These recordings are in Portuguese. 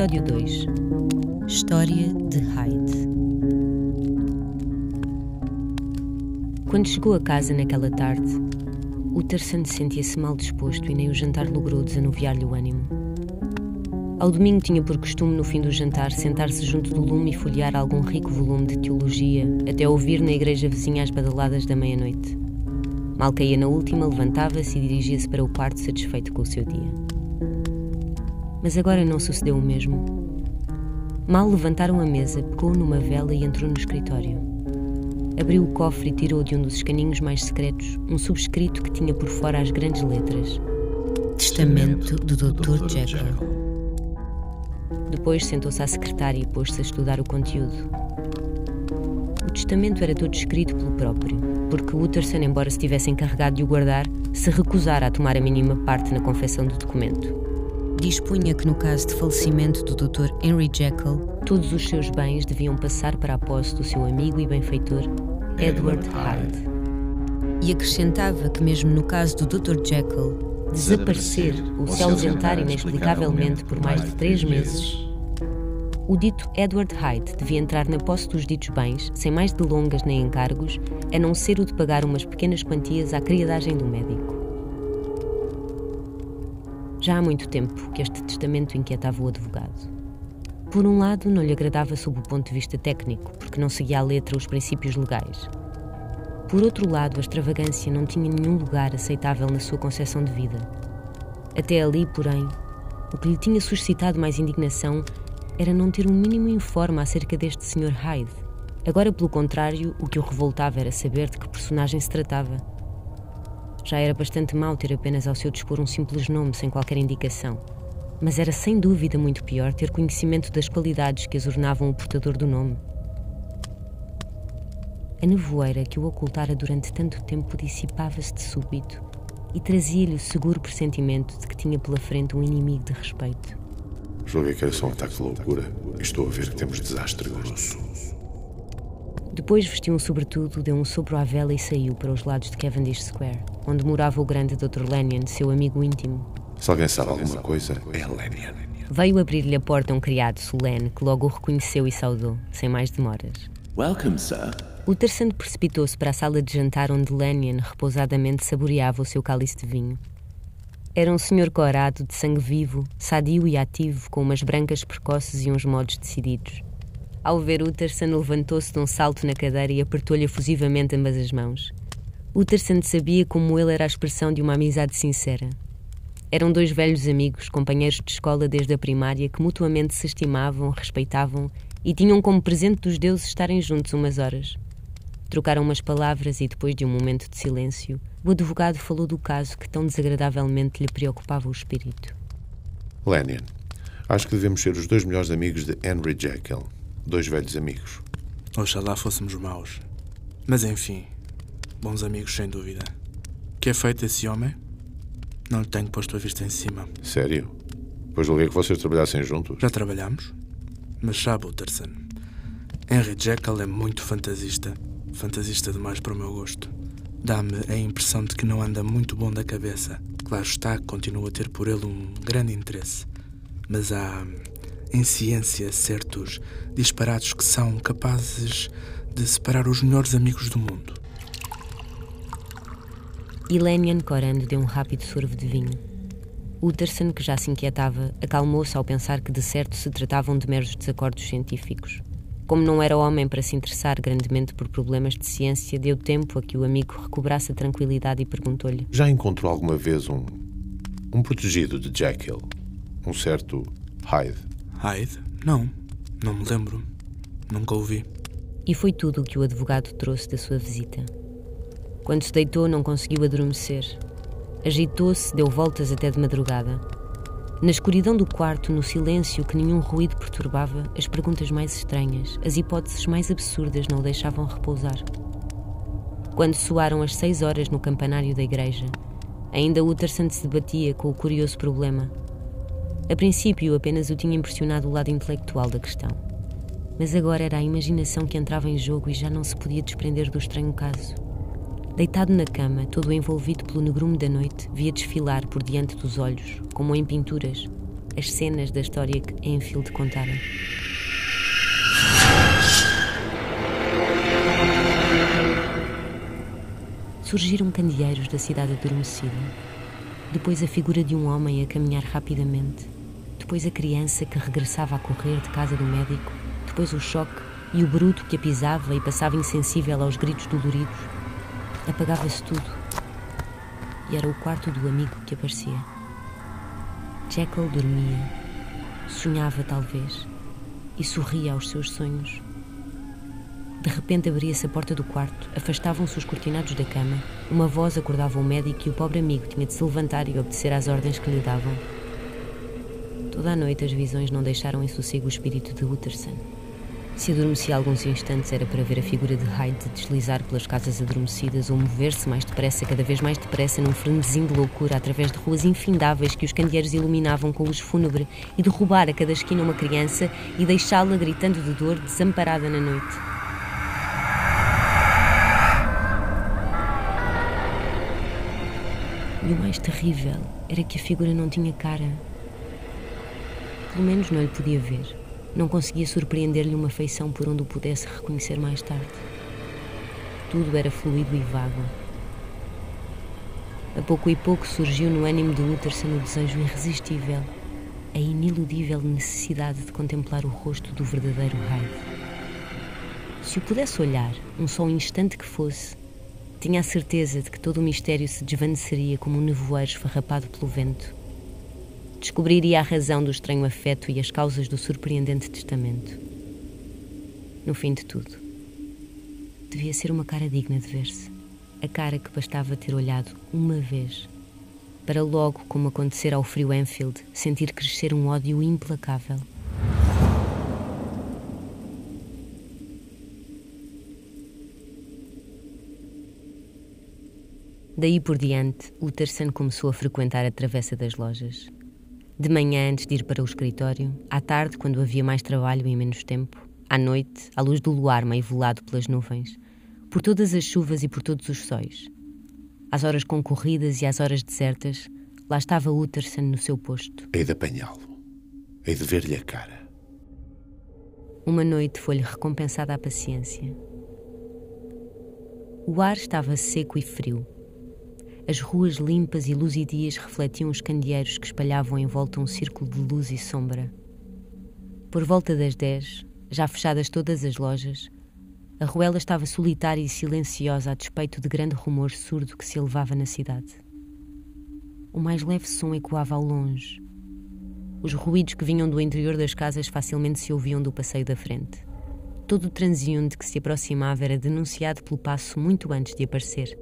Episódio 2 História de Hyde Quando chegou a casa naquela tarde, Utterson sentia-se mal disposto e nem o jantar logrou desanuviar-lhe o ânimo. Ao domingo tinha por costume, no fim do jantar, sentar-se junto do lume e folhear algum rico volume de teologia, até ouvir na igreja vizinha as badaladas da meia-noite. Mal caía na última, levantava-se e dirigia-se para o quarto satisfeito com o seu dia. Mas agora não sucedeu o mesmo. Mal levantaram a mesa, pegou numa vela e entrou no escritório. Abriu o cofre e tirou de um dos escaninhos mais secretos um subscrito que tinha por fora as grandes letras: Testamento do Dr. Jekyll. Depois sentou-se à secretária e pôs-se a estudar o conteúdo. O testamento era todo escrito pelo próprio, porque Utterson, embora se tivesse encarregado de o guardar, se recusara a tomar a mínima parte na confecção do documento. Dispunha que, no caso de falecimento do Dr. Henry Jekyll, todos os seus bens deviam passar para a posse do seu amigo e benfeitor Edward Hyde. E acrescentava que, mesmo no caso do Dr. Jekyll, desaparecer ou se ausentar inexplicavelmente por mais de três meses, o dito Edward Hyde devia entrar na posse dos ditos bens, sem mais delongas nem encargos, a não ser o de pagar umas pequenas quantias à criadagem do médico. Já há muito tempo que este testamento inquietava o advogado. Por um lado, não lhe agradava sob o ponto de vista técnico, porque não seguia à letra os princípios legais. Por outro lado, a extravagância não tinha nenhum lugar aceitável na sua concepção de vida. Até ali, porém, o que lhe tinha suscitado mais indignação era não ter um mínimo informe acerca deste Sr. Hyde. Agora, pelo contrário, o que o revoltava era saber de que personagem se tratava. Já era bastante mau ter apenas ao seu dispor um simples nome sem qualquer indicação. Mas era sem dúvida muito pior ter conhecimento das qualidades que exornavam o portador do nome. A nevoeira que o ocultara durante tanto tempo dissipava-se de súbito e trazia-lhe o seguro pressentimento de que tinha pela frente um inimigo de respeito. Julguei que era só um ataque de loucura. Estou a ver que temos desastre grosso. Depois vestiu um sobretudo, deu um sopro à vela e saiu para os lados de Cavendish Square, onde morava o grande Dr. Lanyon, seu amigo íntimo. Se alguém sabe alguma coisa, é Lanyon. Veio abrir-lhe a porta um criado solene que logo o reconheceu e saudou, sem mais demoras. Welcome, sir. O terceiro precipitou-se para a sala de jantar onde Lanyon repousadamente saboreava o seu cálice de vinho. Era um senhor corado, de sangue vivo, sadio e ativo, com umas brancas precoces e uns modos decididos. Ao ver Utterson, levantou-se de um salto na cadeira e apertou-lhe efusivamente ambas as mãos. Utterson sabia como ele era a expressão de uma amizade sincera. Eram dois velhos amigos, companheiros de escola desde a primária, que mutuamente se estimavam, respeitavam e tinham como presente dos deuses estarem juntos umas horas. Trocaram umas palavras e, depois de um momento de silêncio, o advogado falou do caso que tão desagradavelmente lhe preocupava o espírito. Lanyon, acho que devemos ser os dois melhores amigos de Henry Jekyll. Dois velhos amigos. Oxalá fôssemos maus. Mas enfim, bons amigos sem dúvida. Que é feito esse homem? Não lhe tenho posto a vista em cima. Sério? Pois julguei que vocês trabalhassem juntos. Já trabalhamos? Mas sabe, Utterson, Henry Jekyll é muito fantasista. Fantasista demais para o meu gosto. Dá-me a impressão de que não anda muito bom da cabeça. Claro está que continuo a ter por ele um grande interesse. Mas há, em ciência, certos disparados que são capazes de separar os melhores amigos do mundo. E Lanyon, corando, deu um rápido sorvo de vinho. Utterson, que já se inquietava, acalmou-se ao pensar que de certo se tratavam de meros desacordos científicos. Como não era homem para se interessar grandemente por problemas de ciência, deu tempo a que o amigo recobrasse a tranquilidade e perguntou-lhe: Já encontrou alguma vez um. um protegido de Jekyll? Um certo Hyde? Hyde? Não, não me lembro. Nunca ouvi. E foi tudo o que o advogado trouxe da sua visita. Quando se deitou, não conseguiu adormecer. Agitou-se, deu voltas até de madrugada. Na escuridão do quarto, no silêncio que nenhum ruído perturbava, as perguntas mais estranhas, as hipóteses mais absurdas não o deixavam repousar. Quando soaram as seis horas no campanário da igreja, ainda Utterson se debatia com o curioso problema. A princípio, apenas o tinha impressionado o lado intelectual da questão. Mas agora era a imaginação que entrava em jogo e já não se podia desprender do estranho caso. Deitado na cama, todo envolvido pelo negrume da noite, via desfilar por diante dos olhos, como em pinturas, as cenas da história que Enfield contara. Surgiram candeeiros da cidade adormecida. Depois a figura de um homem a caminhar rapidamente. Depois a criança que regressava a correr de casa do médico. Depois o choque e o bruto que a pisava e passava insensível aos gritos doloridos. Apagava-se tudo. E era o quarto do amigo que aparecia. Jekyll dormia, sonhava talvez, e sorria aos seus sonhos. De repente abria-se a porta do quarto, afastavam-se os cortinados da cama, uma voz acordava o médico e o pobre amigo tinha de se levantar e obedecer às ordens que lhe davam. Toda a noite as visões não deixaram em sossego o espírito de Utterson. Se adormecia alguns instantes era para ver a figura de Hyde deslizar pelas casas adormecidas ou mover-se mais depressa, cada vez mais depressa, num frenesim de loucura através de ruas infindáveis que os candeeiros iluminavam com luz fúnebre e derrubar a cada esquina uma criança e deixá-la gritando de dor, desamparada na noite. E o mais terrível era que a figura não tinha cara. Pelo menos não lhe podia ver. Não conseguia surpreender-lhe uma feição por onde o pudesse reconhecer mais tarde. Tudo era fluido e vago. A pouco e pouco surgiu no ânimo de Utterson o desejo irresistível, a iniludível necessidade de contemplar o rosto do verdadeiro Hyde. Se o pudesse olhar, um só instante que fosse, tinha a certeza de que todo o mistério se desvaneceria como um nevoeiro esfarrapado pelo vento. Descobriria a razão do estranho afeto e as causas do surpreendente testamento. No fim de tudo, devia ser uma cara digna de ver-se. A cara que bastava ter olhado uma vez para logo, como acontecer ao frio Enfield, sentir crescer um ódio implacável. Daí por diante, Utterson começou a frequentar a travessa das lojas. De manhã, antes de ir para o escritório, à tarde, quando havia mais trabalho e menos tempo, à noite, à luz do luar meio volado pelas nuvens, por todas as chuvas e por todos os sóis. Às horas concorridas e às horas desertas, lá estava Utterson no seu posto. Hei de apanhá-lo. Hei de ver-lhe a cara. Uma noite foi-lhe recompensada a paciência. O ar estava seco e frio, as ruas limpas e luzidias refletiam os candeeiros que espalhavam em volta um círculo de luz e sombra. Por volta das dez, já fechadas todas as lojas, a ruela estava solitária e silenciosa a despeito de grande rumor surdo que se elevava na cidade. O mais leve som ecoava ao longe. Os ruídos que vinham do interior das casas facilmente se ouviam do passeio da frente. Todo o transeunte que se aproximava era denunciado pelo passo muito antes de aparecer.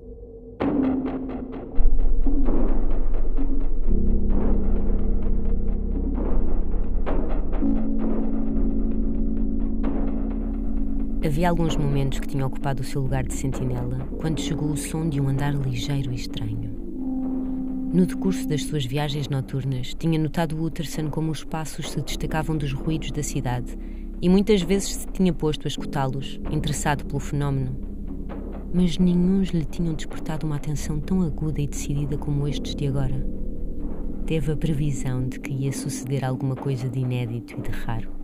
Havia alguns momentos que tinha ocupado o seu lugar de sentinela quando chegou o som de um andar ligeiro e estranho. No decurso das suas viagens noturnas, tinha notado Utterson como os passos se destacavam dos ruídos da cidade e muitas vezes se tinha posto a escutá-los, interessado pelo fenómeno. Mas nenhums lhe tinham despertado uma atenção tão aguda e decidida como estes de agora. Teve a previsão de que ia suceder alguma coisa de inédito e de raro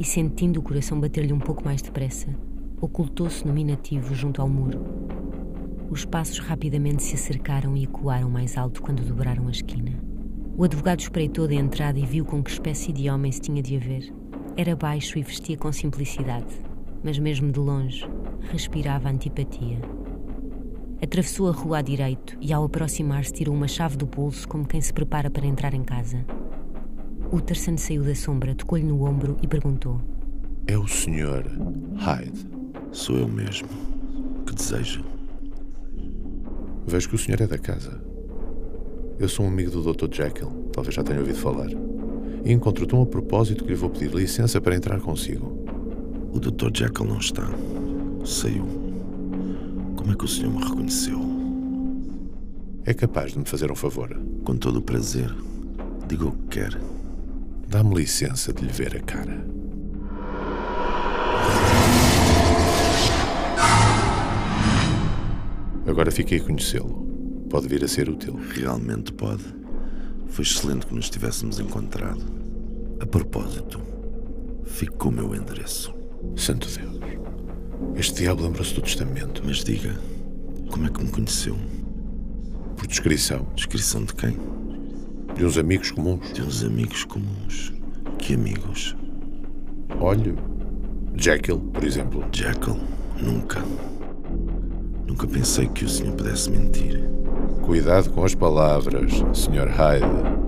e, sentindo o coração bater-lhe um pouco mais depressa, ocultou-se nominativo junto ao muro. Os passos rapidamente se acercaram e ecoaram mais alto quando dobraram a esquina. O advogado espreitou da entrada e viu com que espécie de homem se tinha de haver. Era baixo e vestia com simplicidade, mas mesmo de longe respirava antipatia. Atravessou a rua à direito e, ao aproximar-se, tirou uma chave do bolso como quem se prepara para entrar em casa. Utterson saiu da sombra, tocou-lhe no ombro e perguntou: É o senhor Hyde? Sou eu mesmo. Que deseja? Vejo que o senhor é da casa. Eu sou um amigo do Dr. Jekyll, talvez já tenha ouvido falar. E encontro tão a propósito que lhe vou pedir licença para entrar consigo. O Dr. Jekyll não está. Saiu. Como é que o senhor me reconheceu? É capaz de me fazer um favor? Com todo o prazer. Diga o que quer. Dá-me licença de lhe ver a cara. Agora fiquei a conhecê-lo. Pode vir a ser útil. Realmente pode. Foi excelente que nos tivéssemos encontrado. A propósito, fique com o meu endereço. Santo Deus. Este diabo lembrou-se do testamento. Mas diga, como é que me conheceu? Por descrição. Descrição de quem? De uns amigos comuns. De uns amigos comuns. Que amigos? Olhe, Jekyll, por exemplo. Jekyll, nunca. Nunca pensei que o senhor pudesse mentir. Cuidado com as palavras, Sr. Hyde.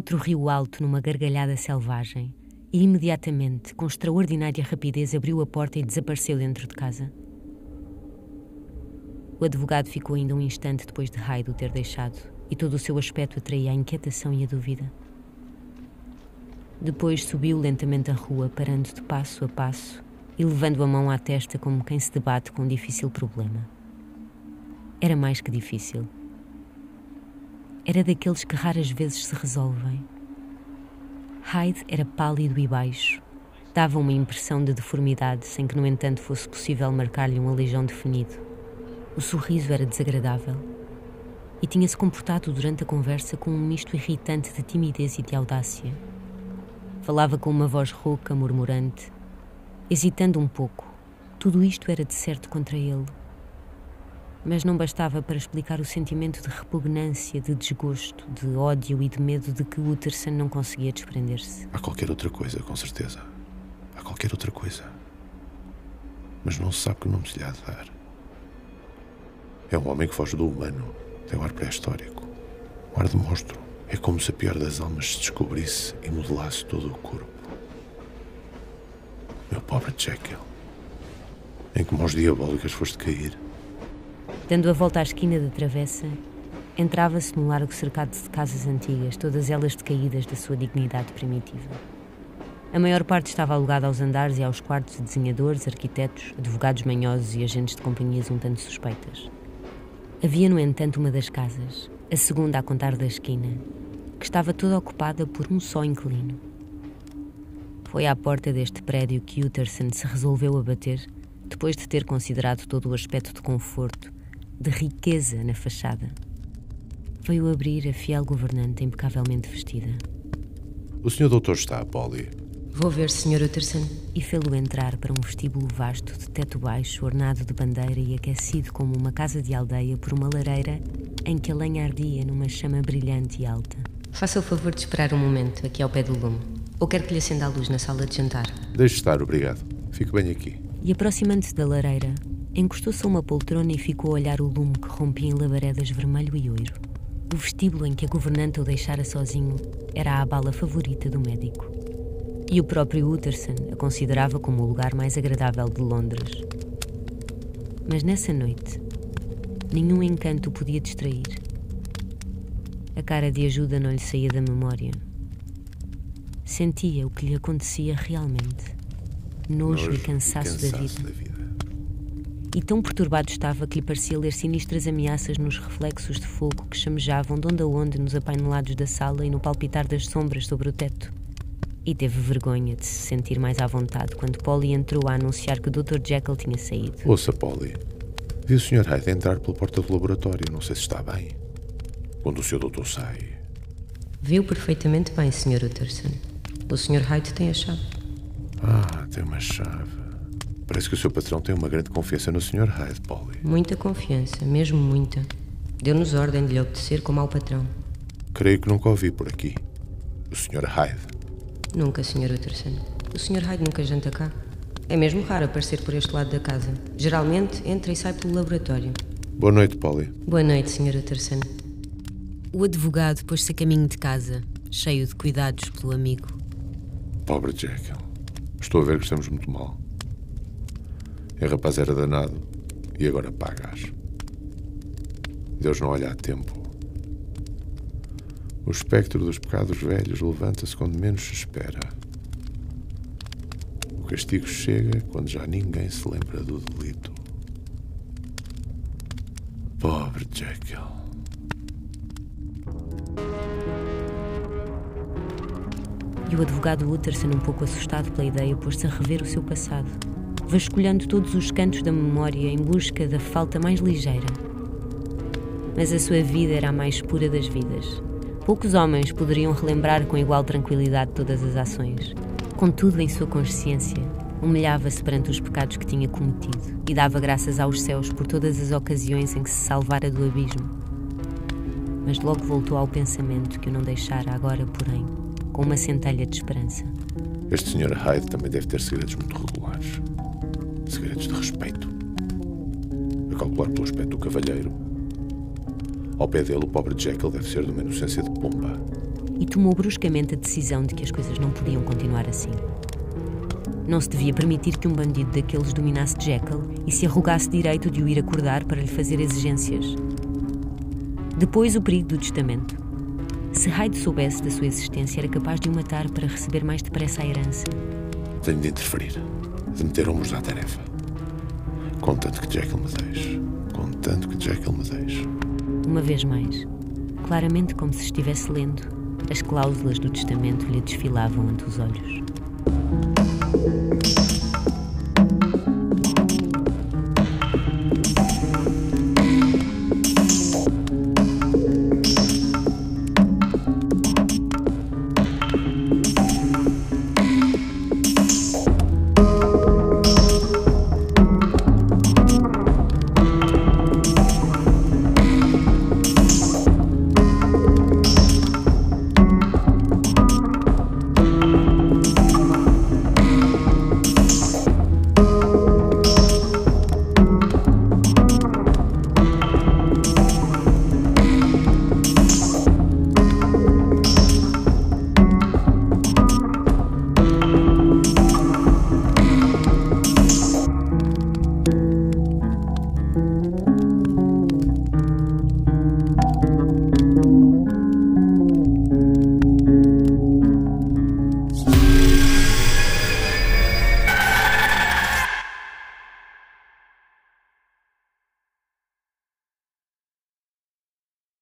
Outro riu alto numa gargalhada selvagem e imediatamente, com extraordinária rapidez, abriu a porta e desapareceu dentro de casa. O advogado ficou ainda um instante depois de Hyde o ter deixado e todo o seu aspecto atraía a inquietação e a dúvida. Depois subiu lentamente a rua, parando de passo a passo e levando a mão à testa como quem se debate com um difícil problema. Era mais que difícil. Era daqueles que raras vezes se resolvem. Hyde era pálido e baixo. Dava uma impressão de deformidade, sem que, no entanto, fosse possível marcar-lhe um alijão definido. O sorriso era desagradável e tinha-se comportado durante a conversa com um misto irritante de timidez e de audácia. Falava com uma voz rouca, murmurante, hesitando um pouco. Tudo isto era de certo contra ele. Mas não bastava para explicar o sentimento de repugnância, de desgosto, de ódio e de medo de que Utterson não conseguia desprender-se. Há qualquer outra coisa, com certeza. Há qualquer outra coisa. Mas não se sabe que nome se lhe há de dar. É um homem que foge do humano. Tem um ar pré-histórico. Um ar de monstro. É como se a pior das almas se descobrisse e modelasse todo o corpo. Meu pobre Jekyll. Em que mãos diabólicas foste cair? Dando a volta à esquina da travessa, entrava-se num largo cercado de casas antigas, todas elas decaídas da sua dignidade primitiva. A maior parte estava alugada aos andares e aos quartos de desenhadores, arquitetos, advogados manhosos e agentes de companhias um tanto suspeitas. Havia, no entanto, uma das casas, a segunda a contar da esquina, que estava toda ocupada por um só inquilino. Foi à porta deste prédio que Utterson se resolveu a bater, depois de ter considerado todo o aspecto de conforto, de riqueza na fachada. Veio abrir a fiel governante impecavelmente vestida. O senhor doutor está, Polly. Vou ver, Sr. Utterson. E fê-lo entrar para um vestíbulo vasto de teto baixo, ornado de bandeira e aquecido como uma casa de aldeia por uma lareira em que a lenha ardia numa chama brilhante e alta. Faça o favor de esperar um momento aqui ao pé do lume. Ou quer que lhe acenda a luz na sala de jantar? Deixe estar, obrigado. Fico bem aqui. E aproximando-se da lareira, encostou-se a uma poltrona e ficou a olhar o lume que rompia em labaredas vermelho e oiro. O vestíbulo em que a governanta o deixara sozinho era a bala favorita do médico e o próprio Utterson a considerava como o lugar mais agradável de Londres. Mas nessa noite, nenhum encanto o podia distrair. A cara de ajuda não lhe saía da memória. Sentia o que lhe acontecia realmente. Nojo, Nojo e cansaço, e cansaço da, vida. da vida. E tão perturbado estava que lhe parecia ler sinistras ameaças nos reflexos de fogo que chamejavam de onde a onde nos apainelados da sala e no palpitar das sombras sobre o teto e teve vergonha de se sentir mais à vontade quando Polly entrou a anunciar que o Dr. Jekyll tinha saído. Ouça, Polly. Vi o Sr. Hyde entrar pela porta do laboratório. Não sei se está bem. Quando o seu doutor sai. Viu perfeitamente bem, Sr. Utterson. O Sr. Hyde tem a chave. Ah, tem uma chave. Parece que o seu patrão tem uma grande confiança no Sr. Hyde, Polly. Muita confiança, mesmo muita. Deu-nos ordem de lhe obedecer como ao patrão. Creio que nunca ouvi por aqui. O Sr. Hyde. Nunca, Sr. Utterson. O Sr. Hyde nunca janta cá. É mesmo raro aparecer por este lado da casa. Geralmente entra e sai pelo laboratório. Boa noite, Polly. Boa noite, Sr. Utterson. O advogado pôs-se a caminho de casa, cheio de cuidados pelo amigo. Pobre Jekyll. Estou a ver que estamos muito mal. O rapaz era danado e agora pagas. Deus não olha a tempo. O espectro dos pecados velhos levanta-se quando menos se espera. O castigo chega quando já ninguém se lembra do delito. Pobre Jekyll. E o advogado Utterson, um pouco assustado pela ideia, pôs-se a rever o seu passado, vasculhando todos os cantos da memória em busca da falta mais ligeira. Mas a sua vida era a mais pura das vidas. Poucos homens poderiam relembrar com igual tranquilidade todas as ações. Contudo, em sua consciência, humilhava-se perante os pecados que tinha cometido e dava graças aos céus por todas as ocasiões em que se salvara do abismo. Mas logo voltou ao pensamento que o não deixara agora, porém, com uma centelha de esperança. Este Sr. Hyde também deve ter segredos muito regulares. Segredos de respeito. A calcular pelo aspecto do cavalheiro. Ao pé dele, o pobre Jekyll deve ser de uma inocência de pomba. E tomou bruscamente a decisão de que as coisas não podiam continuar assim. Não se devia permitir que um bandido daqueles dominasse Jekyll e se arrogasse direito de o ir acordar para lhe fazer exigências. Depois, o perigo do testamento. Se Hyde soubesse da sua existência, era capaz de o matar para receber mais depressa a herança. Tenho de interferir, de meter ombros à tarefa. Contanto que Jekyll me deixe. Contanto que Jekyll me deixe. Uma vez mais, claramente como se estivesse lendo, as cláusulas do testamento lhe desfilavam ante os olhos.